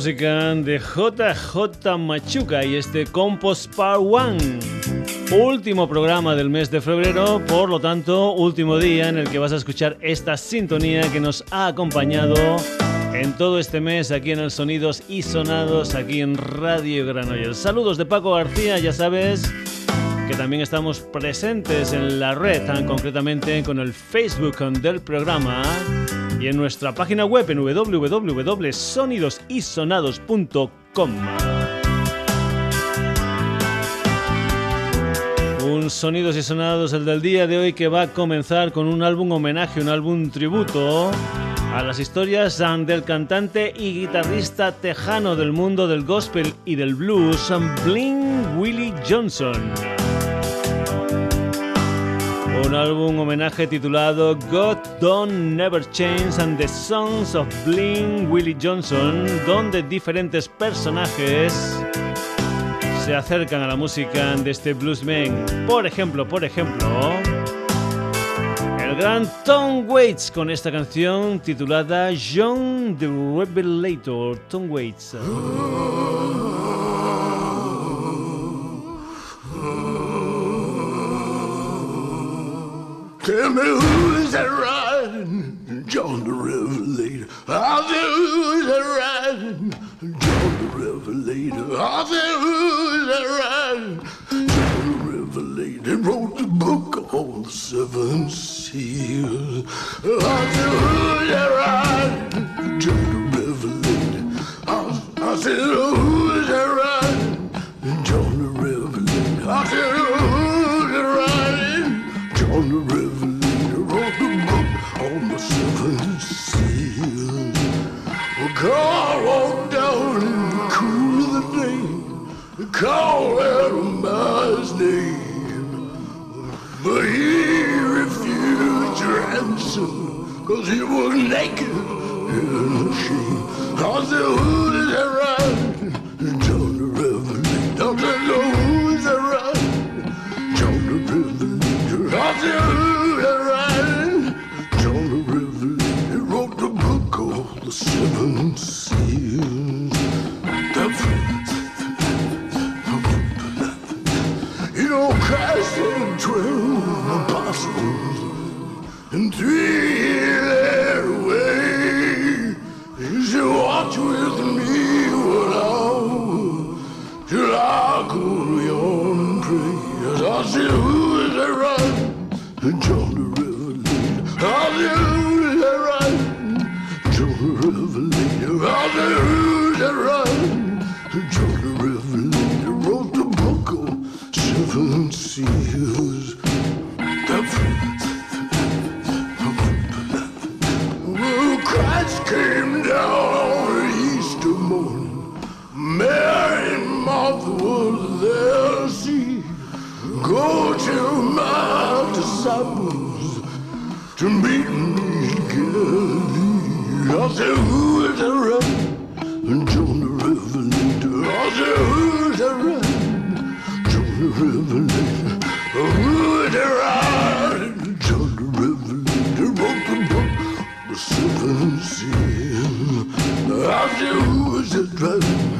Música de JJ Machuca y este Compost Part 1. Último programa del mes de febrero, por lo tanto, último día en el que vas a escuchar esta sintonía que nos ha acompañado en todo este mes aquí en el Sonidos y Sonados, aquí en Radio Granollers. Saludos de Paco García, ya sabes que también estamos presentes en la red, concretamente con el Facebook del programa y en nuestra página web en www.sonidosisonados.com. Un Sonidos y Sonados, el del día de hoy, que va a comenzar con un álbum homenaje, un álbum tributo a las historias del cantante y guitarrista tejano del mundo del gospel y del blues, Bling Willie Johnson un álbum homenaje titulado God Don't Never Change and the Songs of Bling Willie Johnson, donde diferentes personajes se acercan a la música de este bluesman. Por ejemplo, por ejemplo, el gran Tom Waits con esta canción titulada John the Revelator. Tom Waits. Tell me who's that riding? John the Revelator. I said, who's that riding? John the Revelator. I said, who's that riding? John the Revelator wrote the book on the seven seals. I said, who's that cause he was naked and who ride? John the Revelator. I said, no, who's that ride? John the Revelator. I said, who's that ride? John the Revelator wrote the book called The Seven and three with me when till I could your prayers. I still to meet me in Galilee. I said, who is right? John the Revelator. I said, who is right? John the Revelator. Who is right? John the Revelator wrote the book seven seal. I'll do who's a driving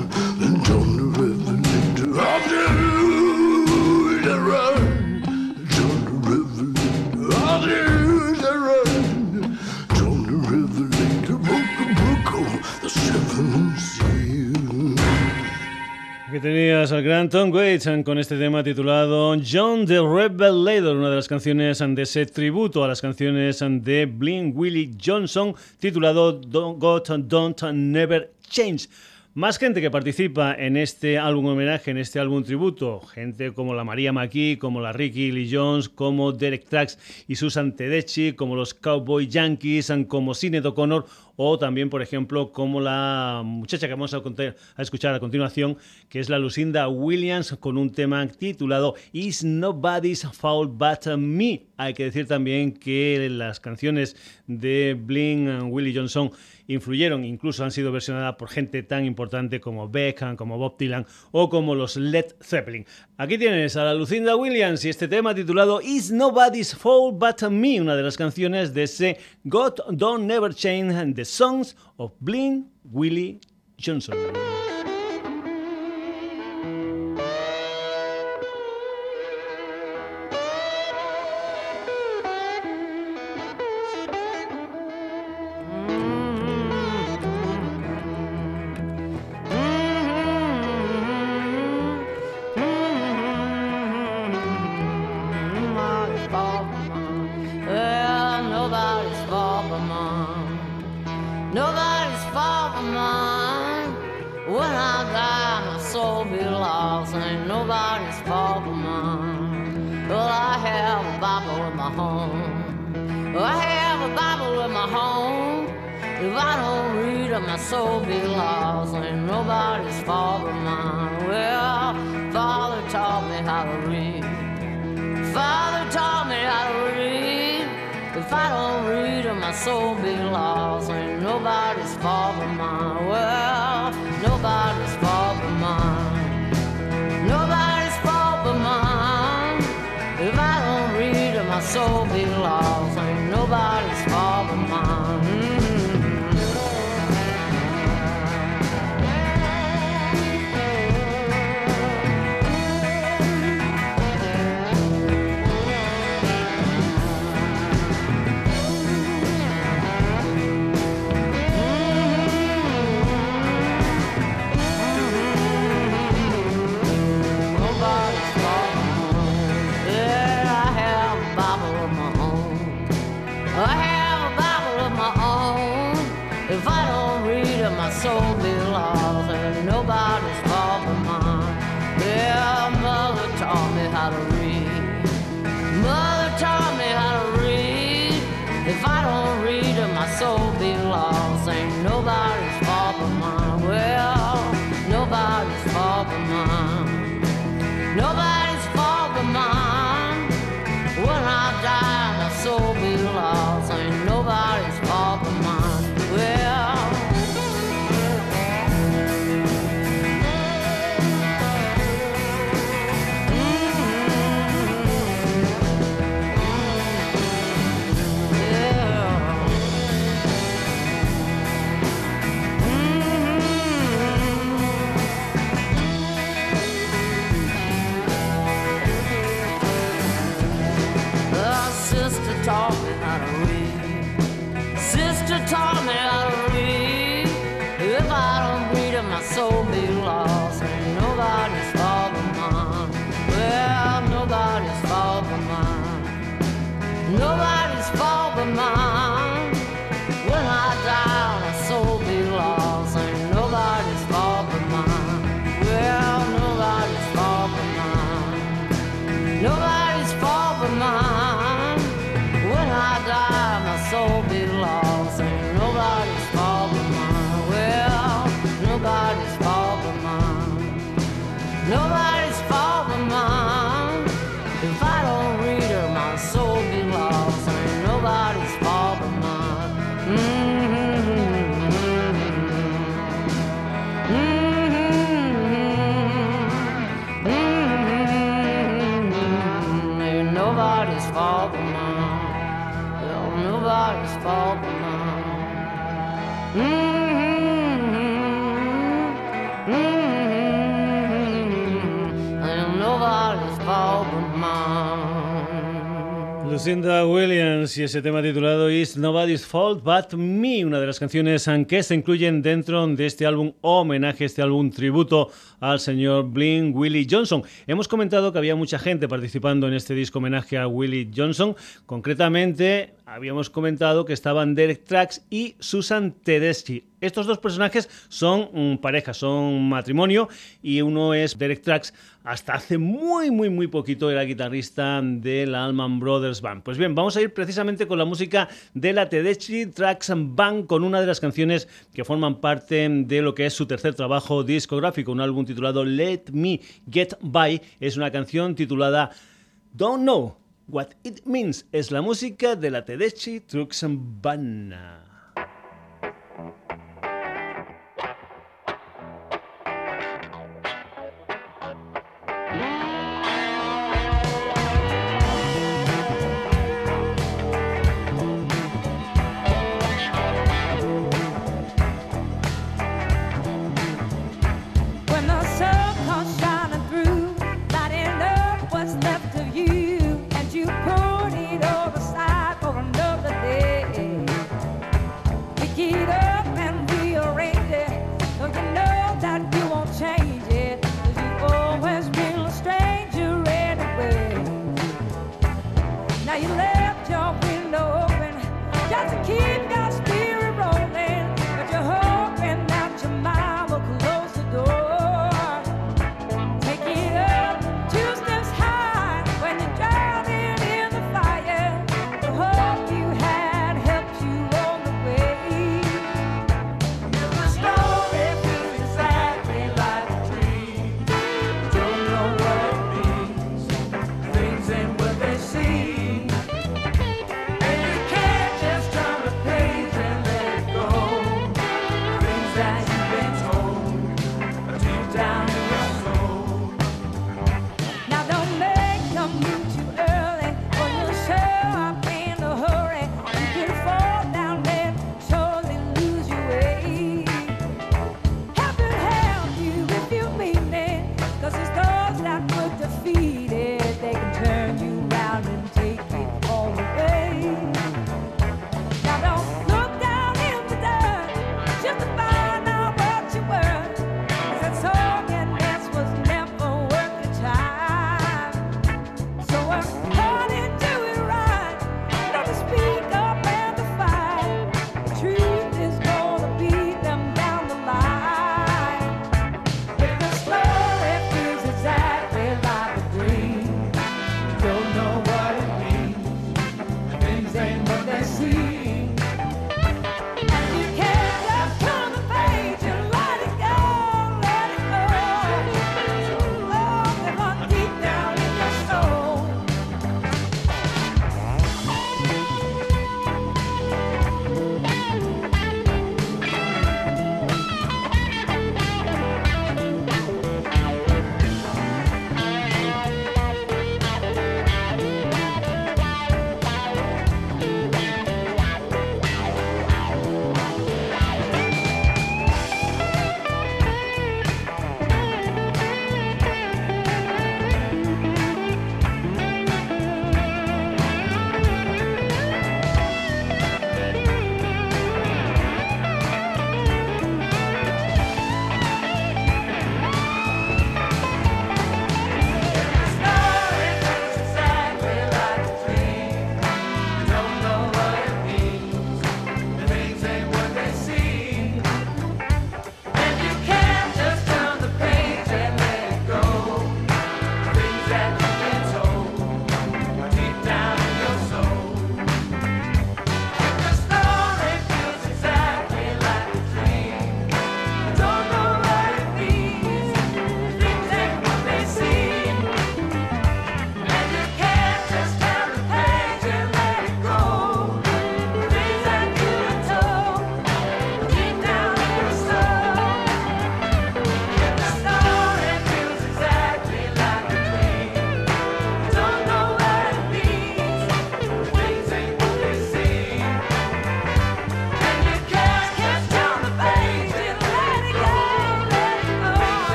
Aquí tenías al gran Tom Waits con este tema titulado John the Revelator, una de las canciones de ese tributo a las canciones de Bling Willie Johnson, titulado God Don't Never Change. Más gente que participa en este álbum homenaje, en este álbum tributo, gente como la María McKee, como la Ricky Lee Jones, como Derek Trax y Susan Tedeschi, como los Cowboy Yankees, como Sinead O'Connor o también, por ejemplo, como la muchacha que vamos a, a escuchar a continuación, que es la Lucinda Williams con un tema titulado Is Nobody's Fault But Me. Hay que decir también que las canciones de Bling Willie Johnson influyeron, incluso han sido versionadas por gente tan importante como Beckham, como Bob Dylan o como los Led Zeppelin. Aquí tienes a la Lucinda Williams y este tema titulado Is Nobody's Fault But Me, una de las canciones de ese God Don't Never Change Songs of Bling Willie Johnson. Nobody's fault but mine. When I die, my soul be lost. Ain't nobody's fault but mine. Well, I have a Bible in my home. Well, I have a Bible in my home. If I don't read it, my soul be lost. Ain't nobody's fault but mine. Well, Father taught me how to read. Father taught me how to read. If I don't read it, my soul be lost. Ain't nobody's fault but mine. Well, Lucinda Williams y ese tema titulado Is Nobody's Fault But Me, una de las canciones que se incluyen dentro de este álbum homenaje, este álbum tributo al señor Bling Willie Johnson. Hemos comentado que había mucha gente participando en este disco homenaje a Willie Johnson, concretamente habíamos comentado que estaban Derek Trax y Susan Tedeschi Estos dos personajes son mm, pareja, son matrimonio y uno es Derek Trax, hasta hace muy, muy, muy poquito era guitarrista de la Allman Brothers Band. Pues bien, vamos a ir precisamente con la música de la Tedeschi Trax Band, con una de las canciones que forman parte de lo que es su tercer trabajo discográfico, un álbum titulado Let Me Get By. Es una canción titulada Don't Know What It Means. Es la música de la Tedeschi Trax Band.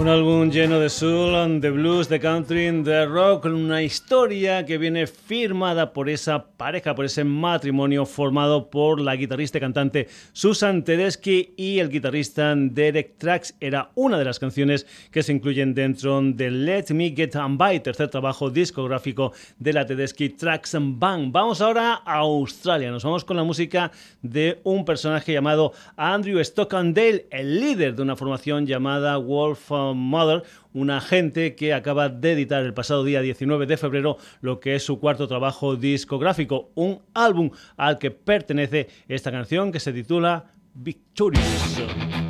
Un álbum lleno de soul, de blues, de country, de rock, una historia que viene firmada por esa pareja, por ese matrimonio formado por la guitarrista y cantante Susan Tedeschi y el guitarrista Derek Trax. Era una de las canciones que se incluyen dentro de Let Me Get On By, tercer trabajo discográfico de la Tedeschi Trax Band. Vamos ahora a Australia. Nos vamos con la música de un personaje llamado Andrew Stockandale, el líder de una formación llamada Wolf Mother, una gente que acaba de editar el pasado día 19 de febrero lo que es su cuarto trabajo discográfico, un álbum al que pertenece esta canción que se titula Victorious.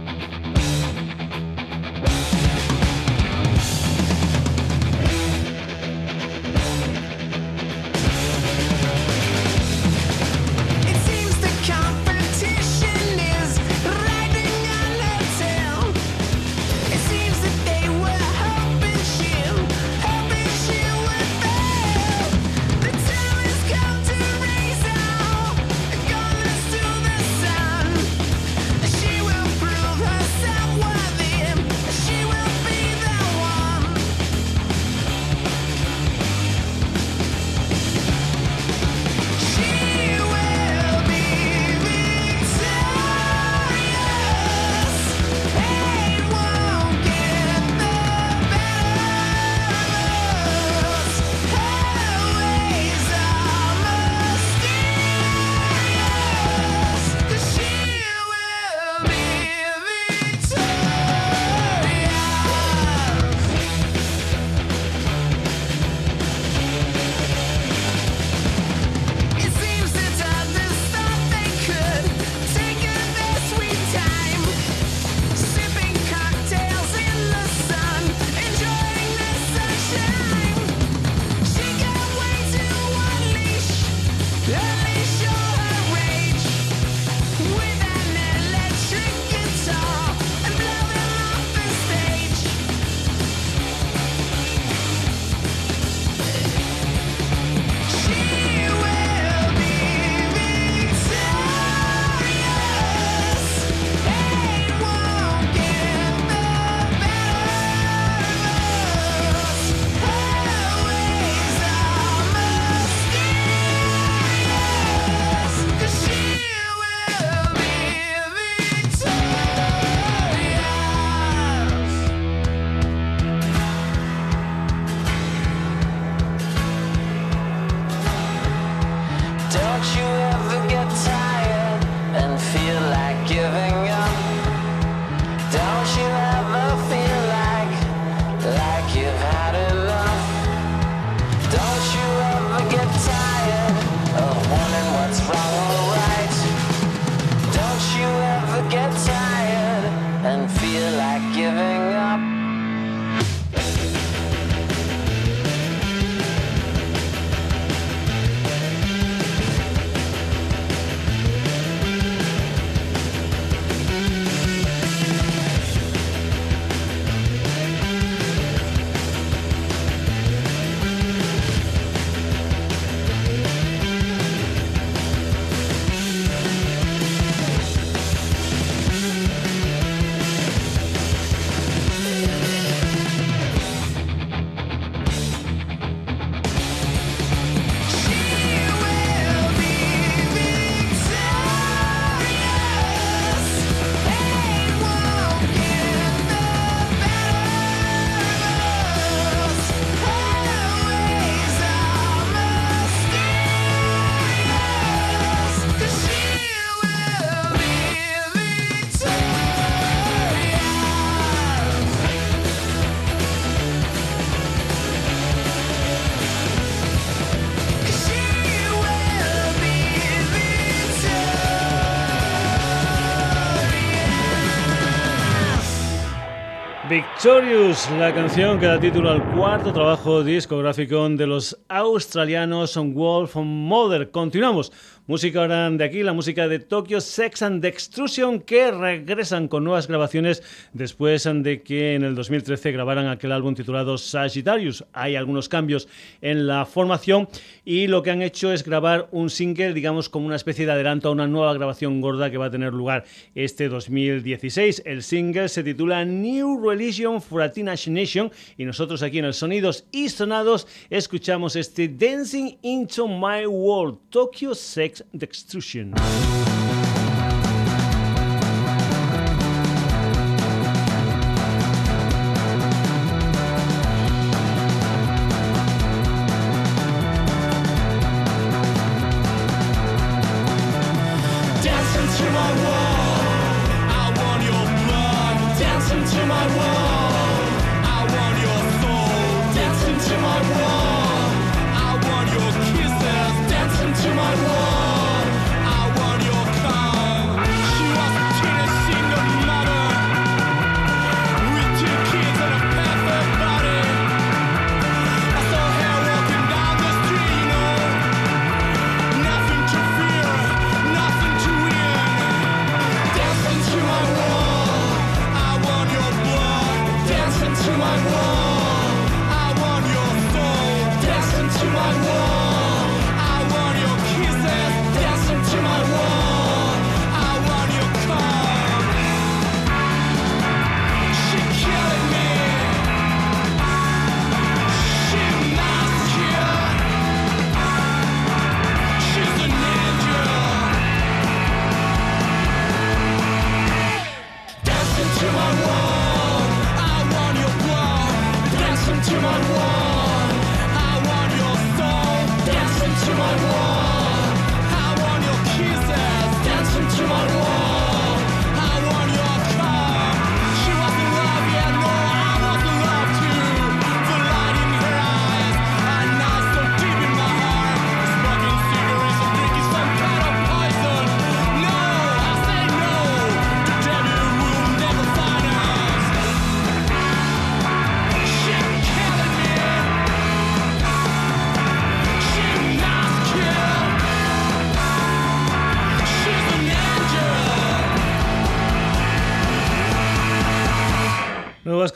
Victorious, la canción que da título al cuarto trabajo discográfico de los australianos Wolf Mother. Continuamos Música ahora de aquí, la música de Tokyo Sex and Extrusion, que regresan con nuevas grabaciones después de que en el 2013 grabaran aquel álbum titulado Sagittarius. Hay algunos cambios en la formación y lo que han hecho es grabar un single, digamos, como una especie de adelanto a una nueva grabación gorda que va a tener lugar este 2016. El single se titula New Religion for a Teenage Nation y nosotros aquí en el Sonidos y Sonados escuchamos este Dancing into My World, Tokyo Sex ex-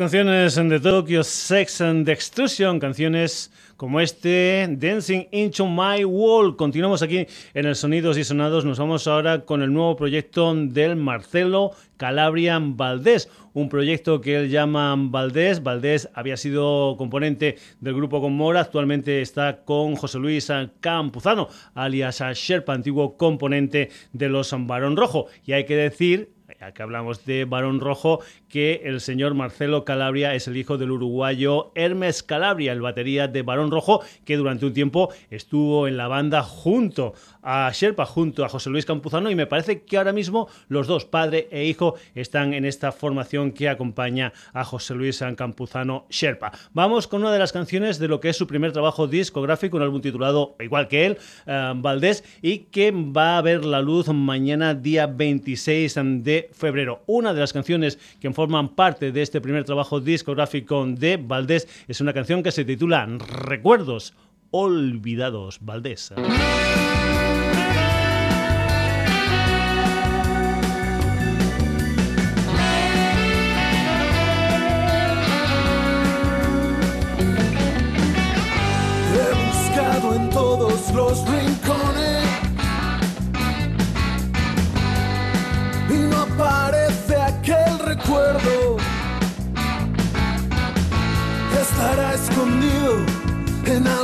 canciones de Tokyo Sex and Extrusion, canciones como este Dancing into My World. Continuamos aquí en el Sonidos y Sonados. Nos vamos ahora con el nuevo proyecto del Marcelo Calabrian Valdés, un proyecto que él llama Valdés. Valdés había sido componente del grupo con Mora, actualmente está con José Luis Campuzano, alias Sherpa, antiguo componente de los Barón Rojo. Y hay que decir que hablamos de Barón Rojo, que el señor Marcelo Calabria es el hijo del uruguayo Hermes Calabria, el batería de Barón Rojo, que durante un tiempo estuvo en la banda junto a Sherpa, junto a José Luis Campuzano, y me parece que ahora mismo los dos, padre e hijo, están en esta formación que acompaña a José Luis Campuzano Sherpa. Vamos con una de las canciones de lo que es su primer trabajo discográfico, un álbum titulado igual que él, eh, Valdés, y que va a ver la luz mañana día 26 de febrero. Una de las canciones que forman parte de este primer trabajo discográfico de Valdés es una canción que se titula Recuerdos Olvidados Valdés.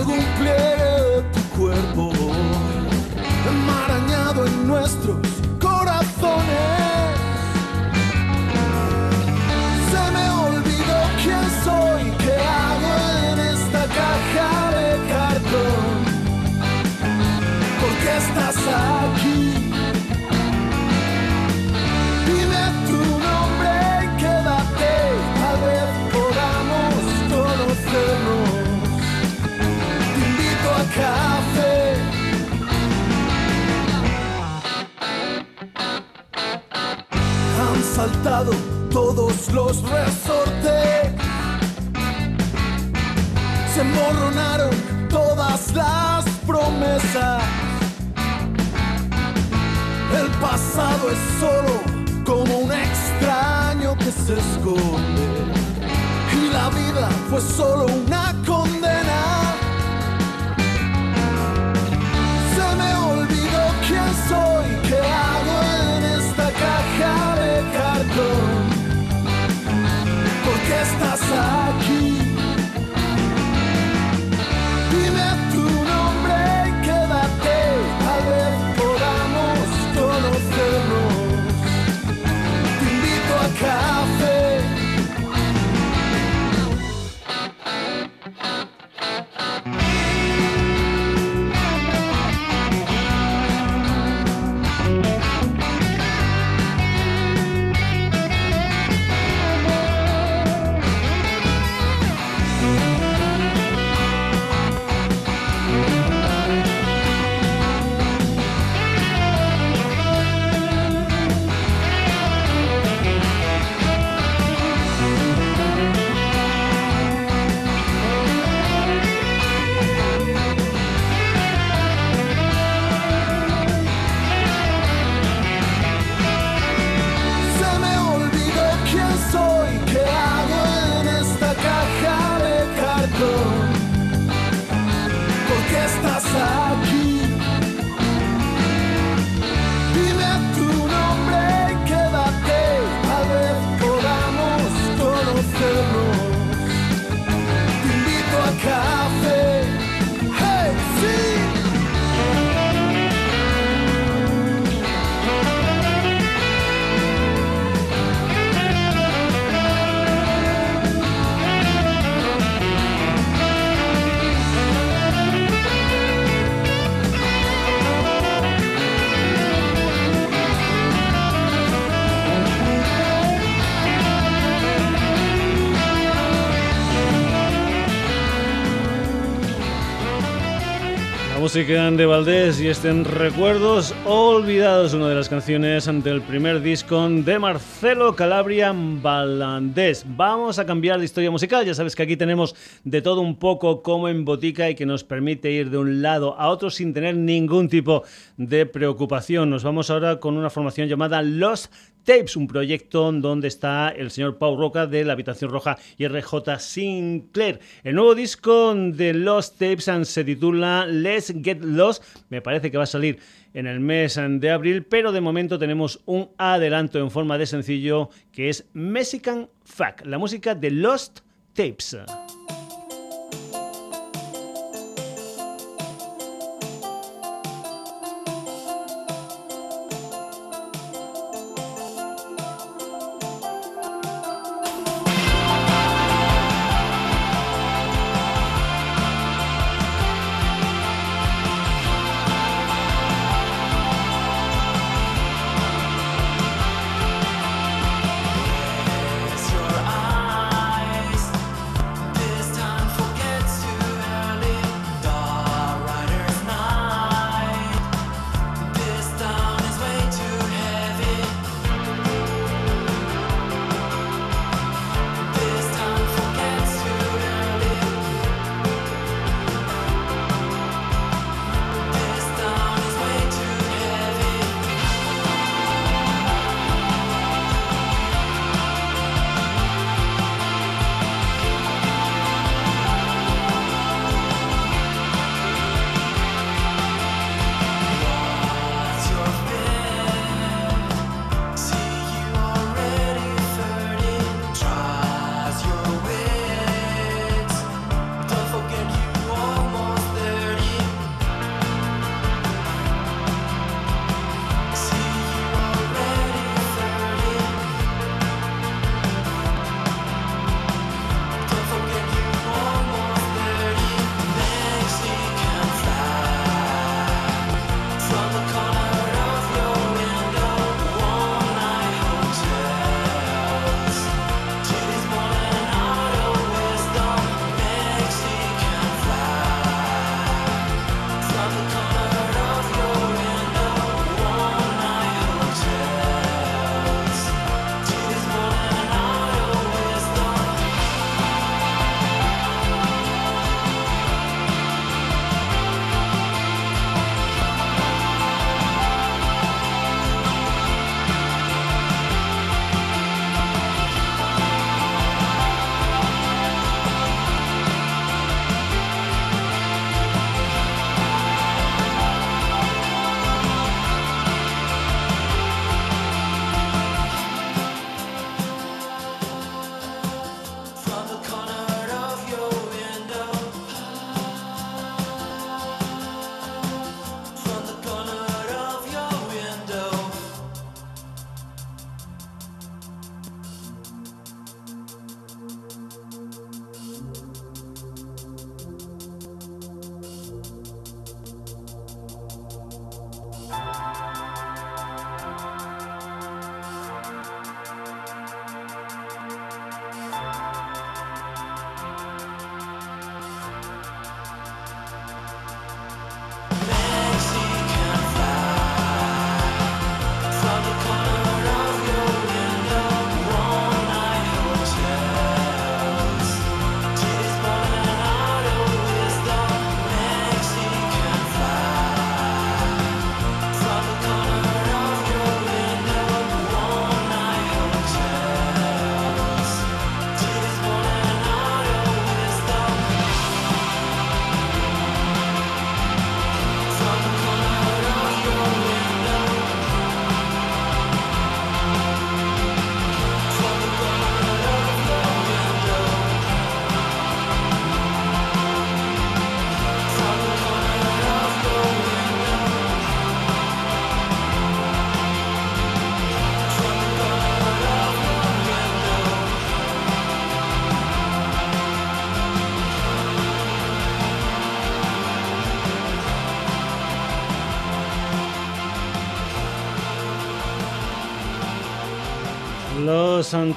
En algún saltado todos los resortes. Se morronaron todas las promesas. El pasado es solo como un extraño que se esconde. Y la vida fue solo una condena. Música de Valdés y estén recuerdos olvidados, una de las canciones del primer disco de Marcelo Calabria Balandés. Vamos a cambiar de historia musical, ya sabes que aquí tenemos de todo un poco como en botica y que nos permite ir de un lado a otro sin tener ningún tipo de preocupación. Nos vamos ahora con una formación llamada Los Tapes, un proyecto donde está el señor Pau Roca de la Habitación Roja y RJ Sinclair. El nuevo disco de Lost Tapes se titula Let's Get Lost. Me parece que va a salir en el mes de abril, pero de momento tenemos un adelanto en forma de sencillo que es Mexican Fuck, la música de Lost Tapes.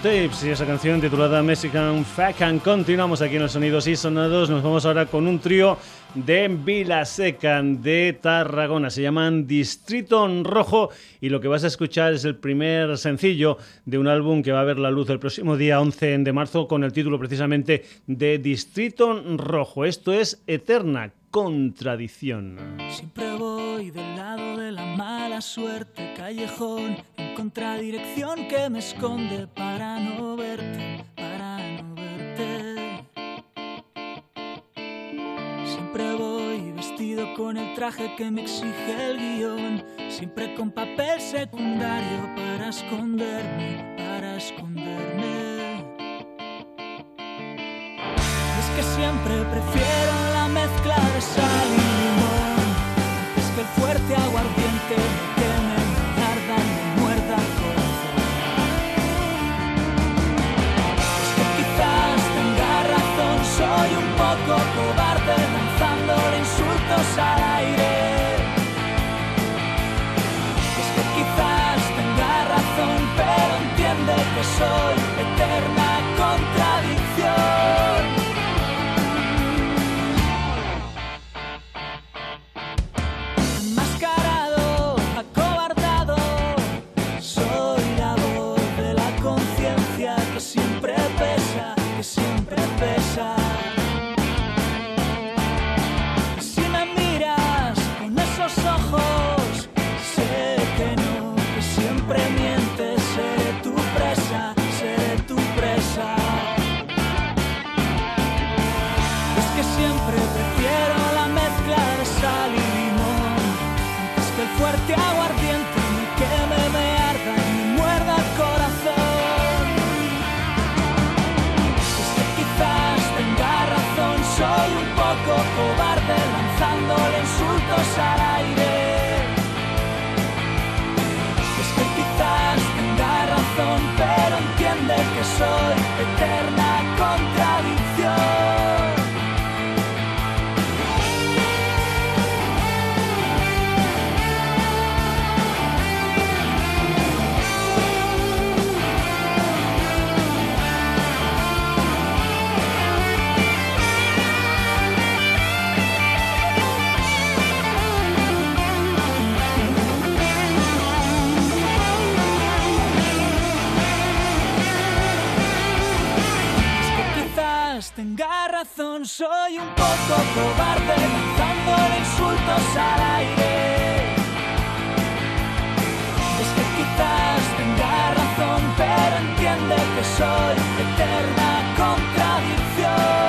Tapes y esa canción titulada Mexican Fact continuamos aquí en los sonidos y sonados. Nos vamos ahora con un trío de Vilaseca de Tarragona se llaman Distrito Rojo y lo que vas a escuchar es el primer sencillo de un álbum que va a ver la luz el próximo día 11 de marzo con el título precisamente de Distrito Rojo esto es Eterna contradicción. Siempre voy del lado de la mala suerte, callejón en contradirección que me esconde para no verte, para no Siempre voy vestido con el traje que me exige el guion, siempre con papel secundario para esconderme, para esconderme. Es que siempre prefiero la mezcla de sal soy soy un poco cobarde lanzando insultos al aire. Es que quizás tenga razón, pero entiende que soy eterna contradicción.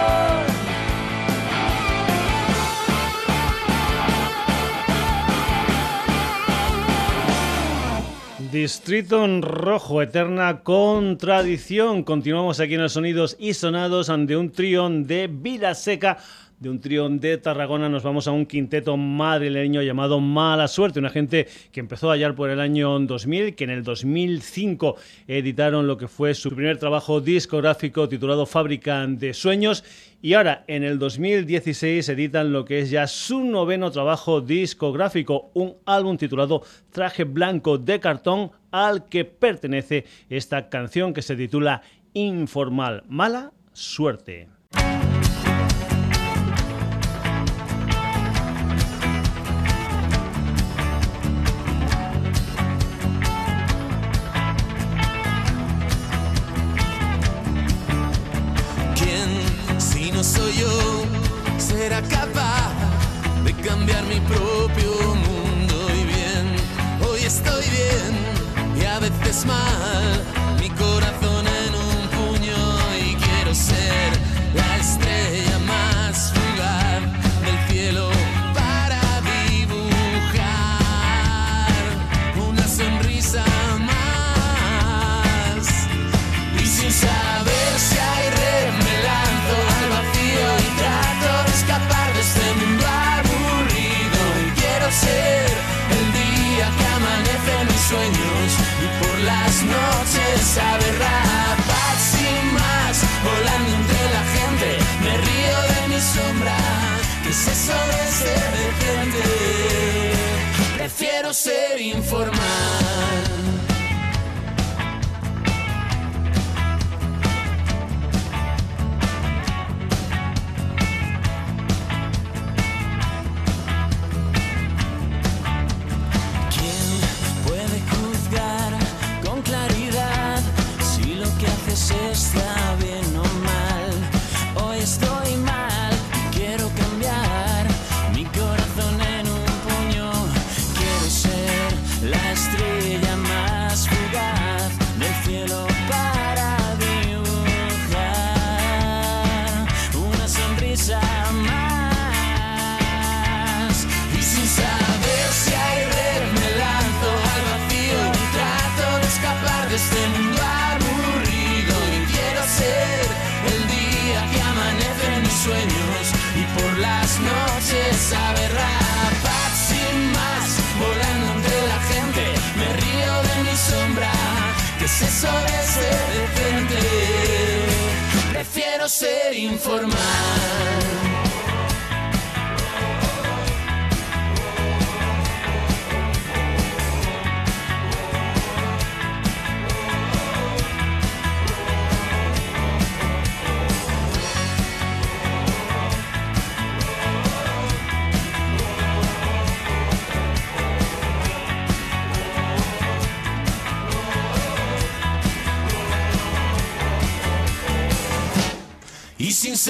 Distrito en Rojo, eterna contradicción. Continuamos aquí en los sonidos y sonados ante un trión de Vida Seca de un trión de Tarragona nos vamos a un quinteto madrileño llamado Mala Suerte, una gente que empezó a hallar por el año 2000, que en el 2005 editaron lo que fue su primer trabajo discográfico titulado Fábrica de Sueños y ahora en el 2016 editan lo que es ya su noveno trabajo discográfico, un álbum titulado Traje Blanco de Cartón al que pertenece esta canción que se titula Informal, Mala Suerte. Será capaz de cambiar mi propio mundo y bien. Hoy estoy bien y a veces mal, mi corazón en un puño y quiero ser la estrella noches rapaz sin más, volando entre la gente, me río de mi sombra, que es eso de ser prefiero ser informal.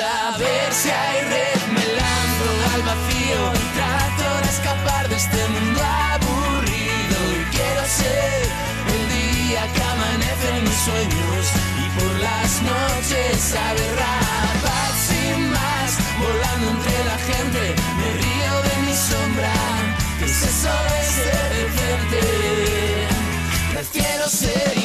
Saber si hay red me lanzo al vacío. Y trato de escapar de este mundo aburrido. Y quiero ser el día que amanece en mis sueños. Y por las noches saber rapaz sin más volando entre la gente me río de mi sombra. Que es eso de ser decente prefiero ser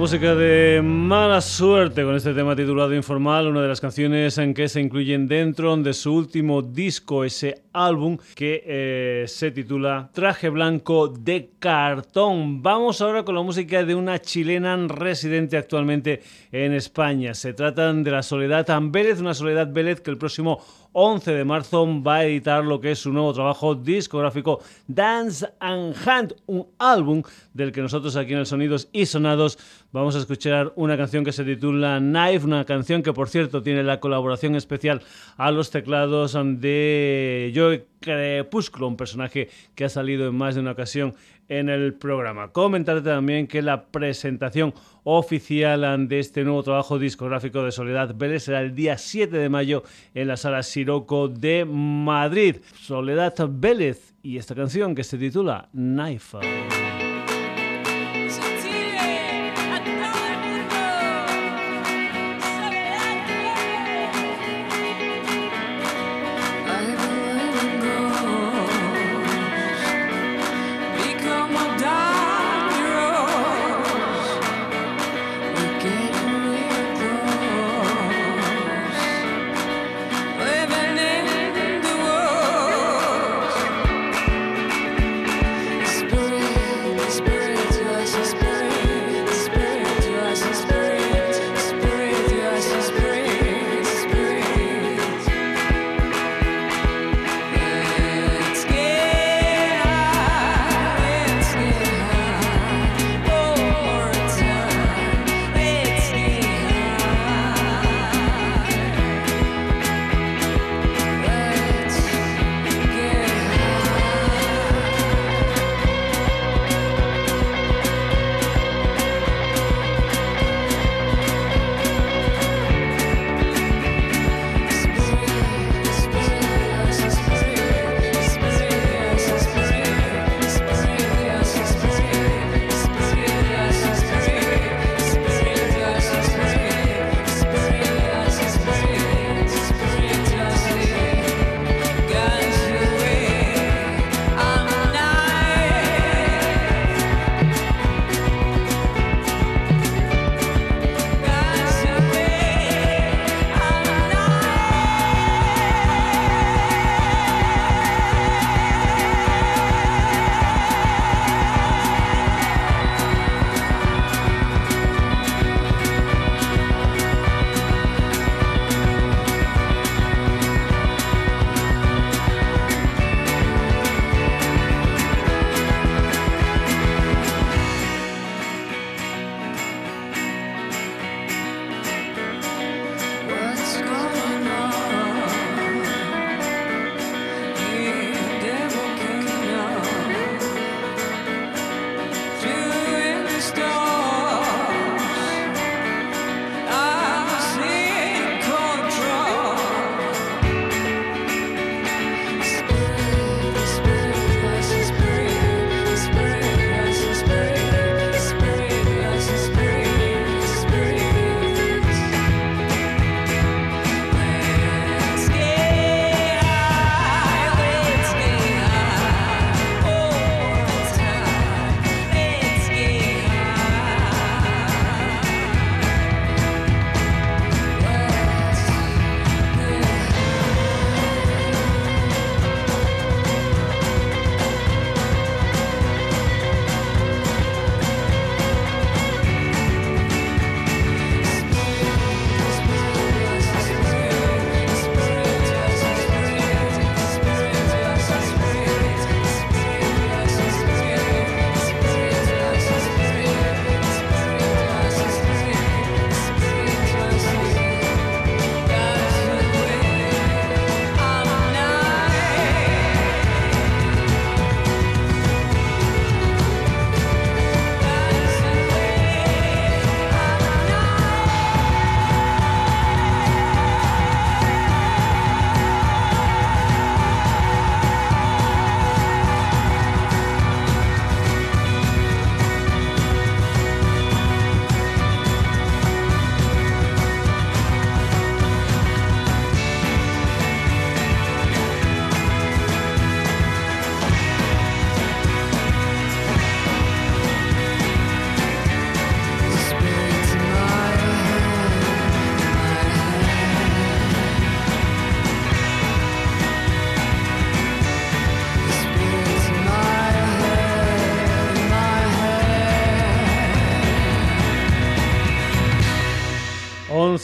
música de Mala Suerte con este tema titulado Informal, una de las canciones en que se incluyen dentro de su último disco, ese álbum que eh, se titula Traje Blanco de Cartón. Vamos ahora con la música de una chilena residente actualmente en España. Se trata de la Soledad Vélez, una Soledad Vélez que el próximo 11 de marzo va a editar lo que es su nuevo trabajo discográfico Dance and Hand, un álbum del que nosotros aquí en el Sonidos y Sonados vamos a escuchar una canción que se titula Knife, una canción que por cierto tiene la colaboración especial a los teclados de Joe Crepúsculo, un personaje que ha salido en más de una ocasión en el programa. Comentarte también que la presentación oficial de este nuevo trabajo discográfico de Soledad Vélez será el día 7 de mayo en la sala Siroco de Madrid. Soledad Vélez y esta canción que se titula Knife.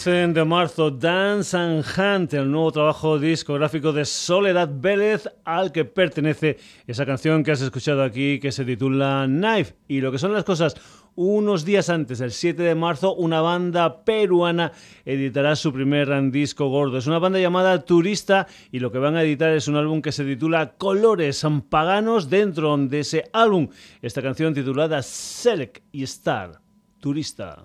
De marzo, Dance and Hunt, el nuevo trabajo discográfico de Soledad Vélez, al que pertenece esa canción que has escuchado aquí, que se titula Knife. Y lo que son las cosas, unos días antes, el 7 de marzo, una banda peruana editará su primer disco gordo. Es una banda llamada Turista y lo que van a editar es un álbum que se titula Colores Paganos. Dentro de ese álbum, esta canción titulada Select y Star, Turista.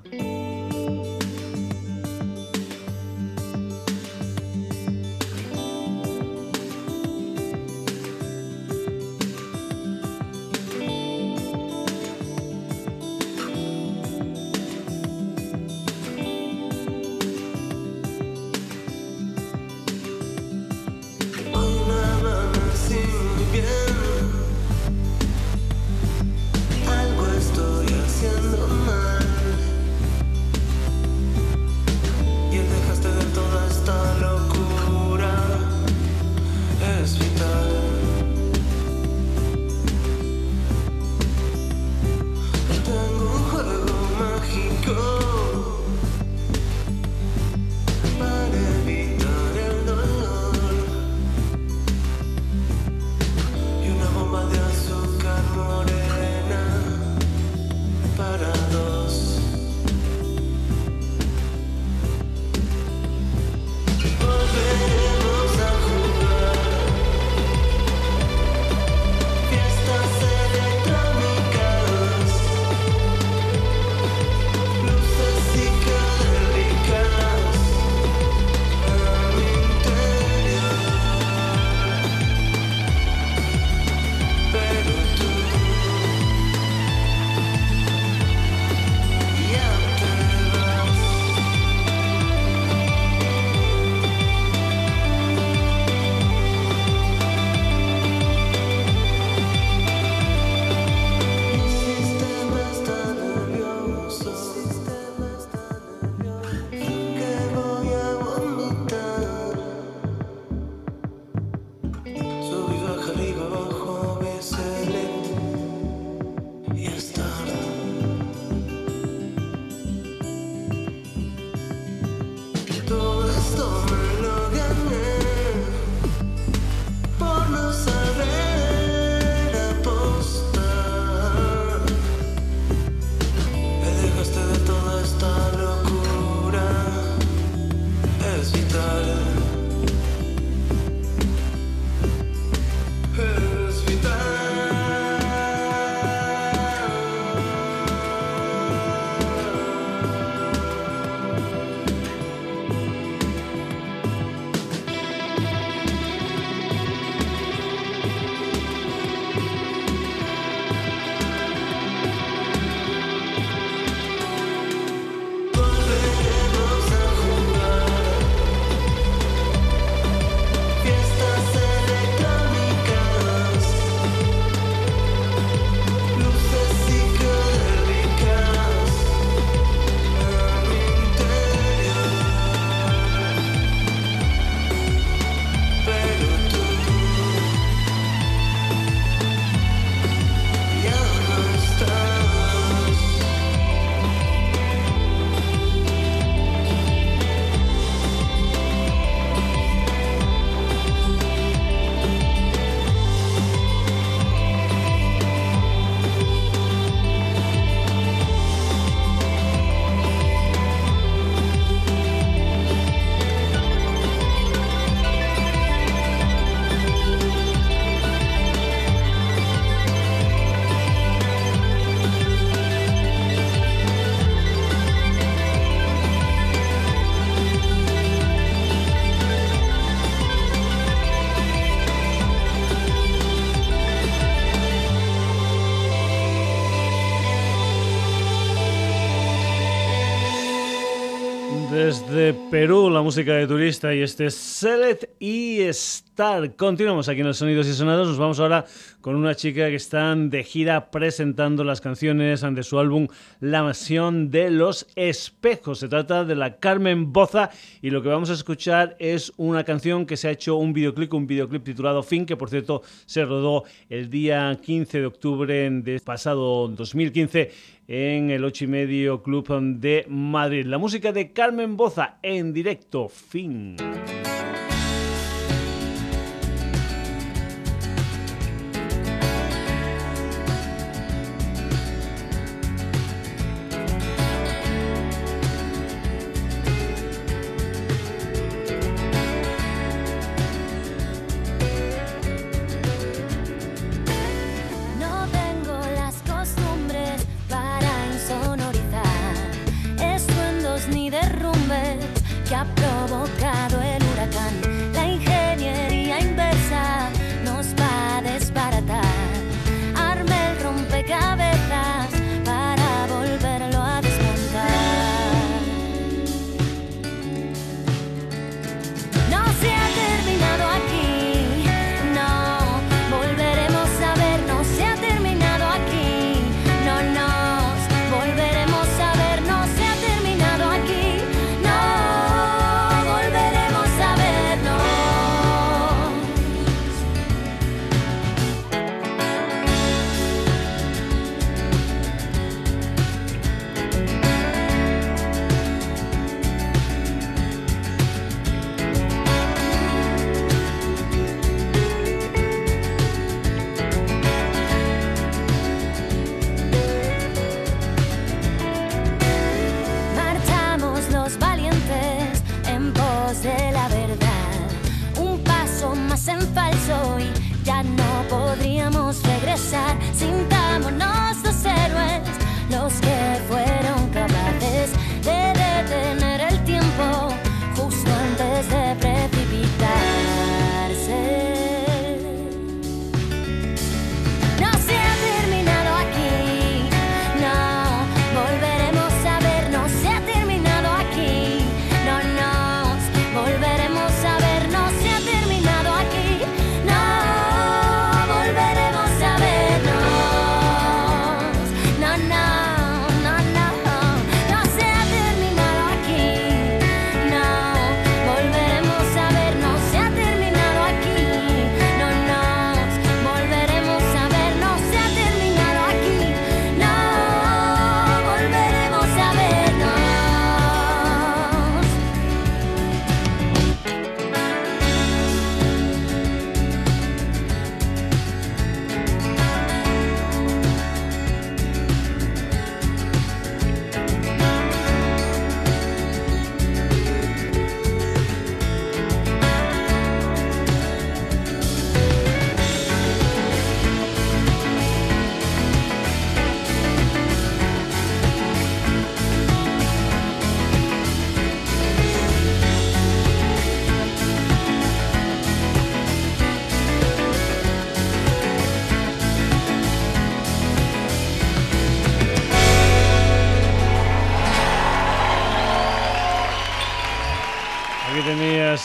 Perú, la música de turista y este Select y Star. Continuamos aquí en los Sonidos y Sonados. Nos vamos ahora con una chica que está de gira presentando las canciones de su álbum La Masión de los Espejos. Se trata de la Carmen Boza y lo que vamos a escuchar es una canción que se ha hecho un videoclip, un videoclip titulado Fin, que por cierto se rodó el día 15 de octubre de pasado 2015 en el 8 y medio Club de Madrid. La música de Carmen Boza en directo, fin.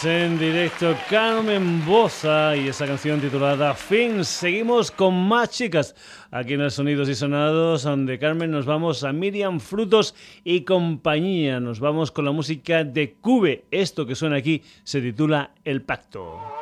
En directo Carmen Boza y esa canción titulada Fins. Seguimos con más chicas aquí en el Sonidos y Sonados. De Carmen nos vamos a Miriam Frutos y compañía. Nos vamos con la música de Cube. Esto que suena aquí se titula El Pacto.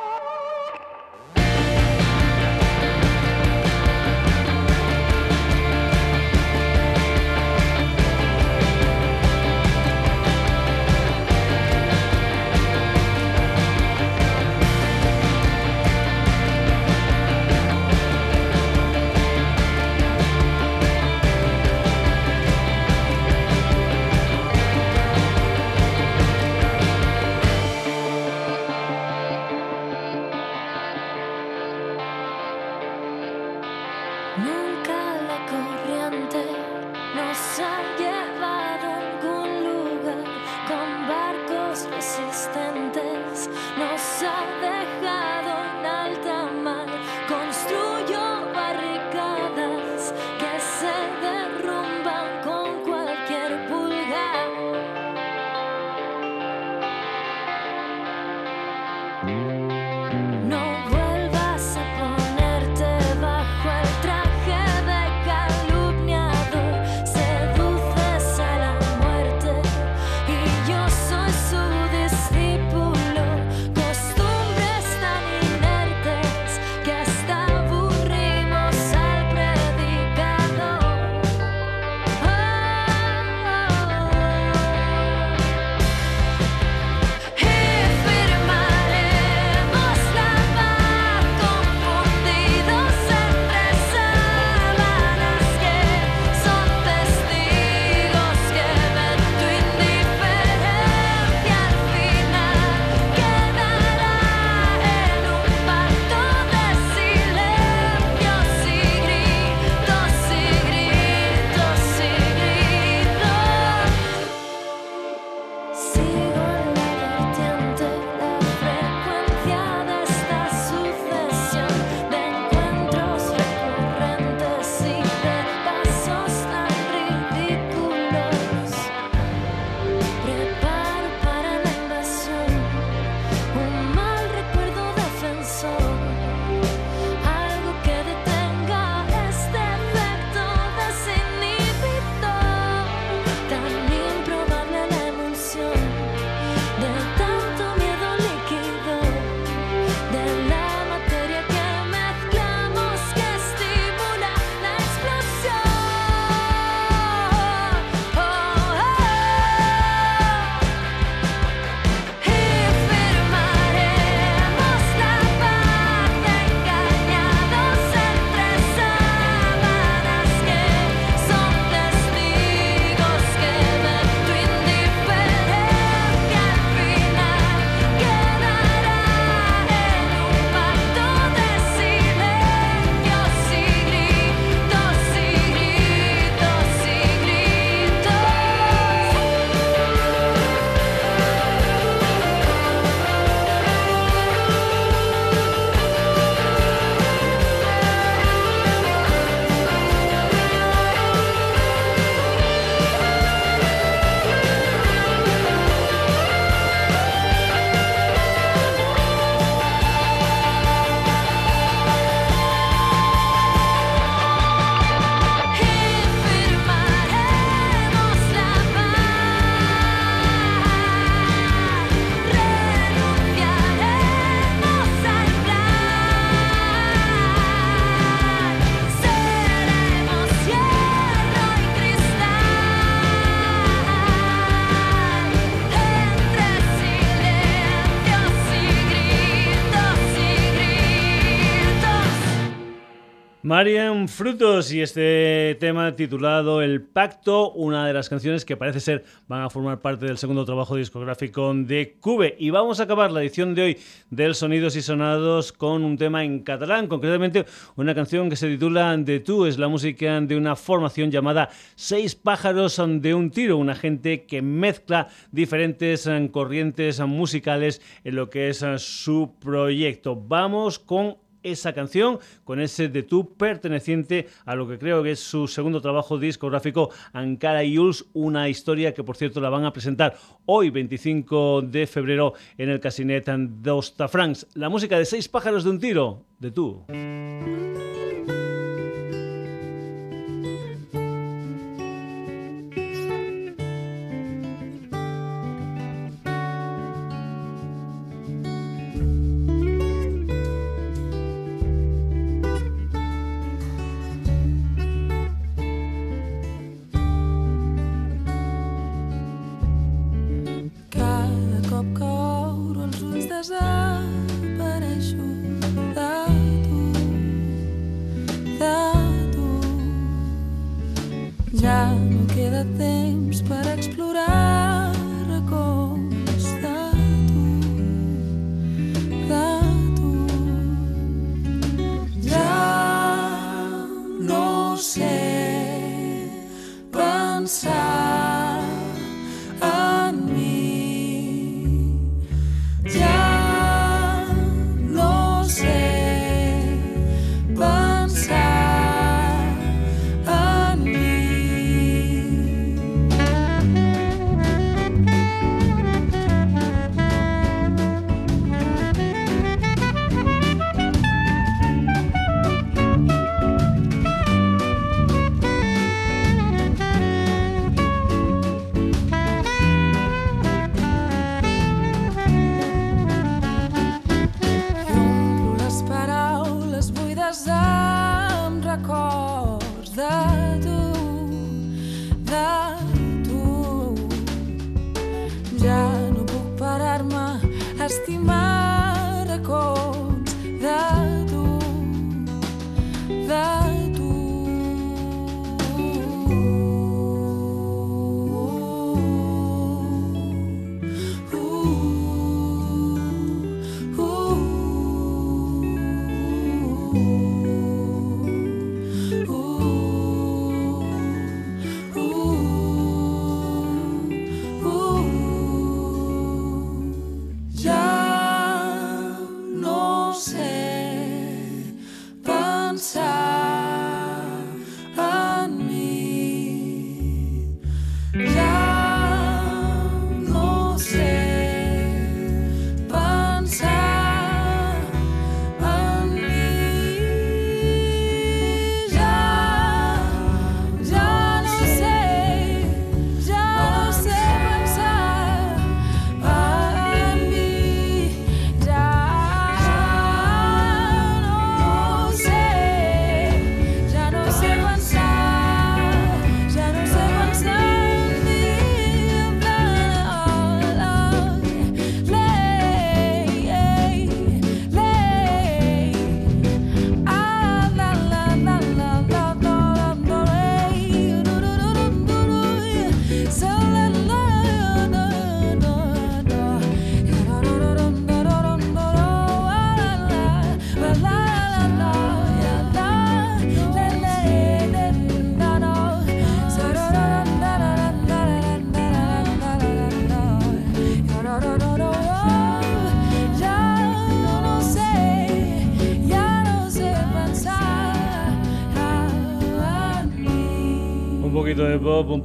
Marian Frutos y este tema titulado El Pacto, una de las canciones que parece ser van a formar parte del segundo trabajo discográfico de Cube. Y vamos a acabar la edición de hoy del Sonidos y Sonados con un tema en catalán, concretamente una canción que se titula De tú, es la música de una formación llamada Seis pájaros de un tiro, una gente que mezcla diferentes corrientes musicales en lo que es su proyecto. Vamos con esa canción con ese de tú perteneciente a lo que creo que es su segundo trabajo discográfico, Ankara Yuls, una historia que por cierto la van a presentar hoy 25 de febrero en el Casinet d'Osta France. La música de Seis pájaros de un tiro, de tú. ja no queda temps per explorar racons de tu, de tu. Ja no sé pensar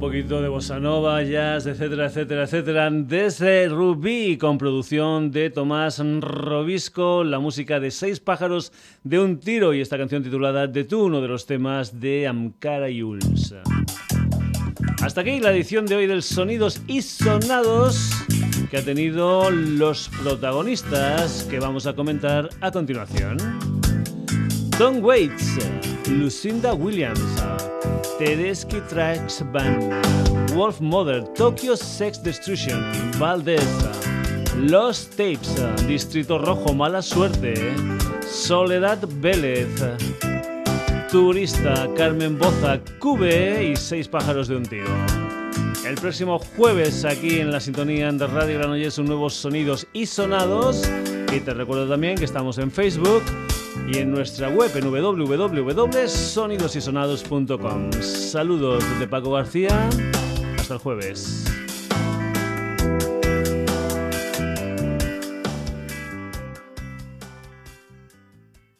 poquito de bossa nova, jazz, etcétera, etcétera, etcétera. Desde Rubí, con producción de Tomás Robisco, la música de Seis pájaros de un tiro y esta canción titulada De tú, uno de los temas de Amcara Yuls. Hasta aquí la edición de hoy del Sonidos y Sonados que ha tenido los protagonistas que vamos a comentar a continuación. Tom Waits, Lucinda Williams, Tedeschi Tracks Band, Wolf Mother, Tokyo Sex Destruction, Valdez, Los Tapes, Distrito Rojo, Mala Suerte, Soledad Vélez, Turista, Carmen Boza, Cube y Seis Pájaros de un Tiro. El próximo jueves aquí en la sintonía de Radio Granollers son nuevos sonidos y sonados. Y te recuerdo también que estamos en Facebook, y en nuestra web en www.sonidosysonados.com. Saludos de Paco García. Hasta el jueves.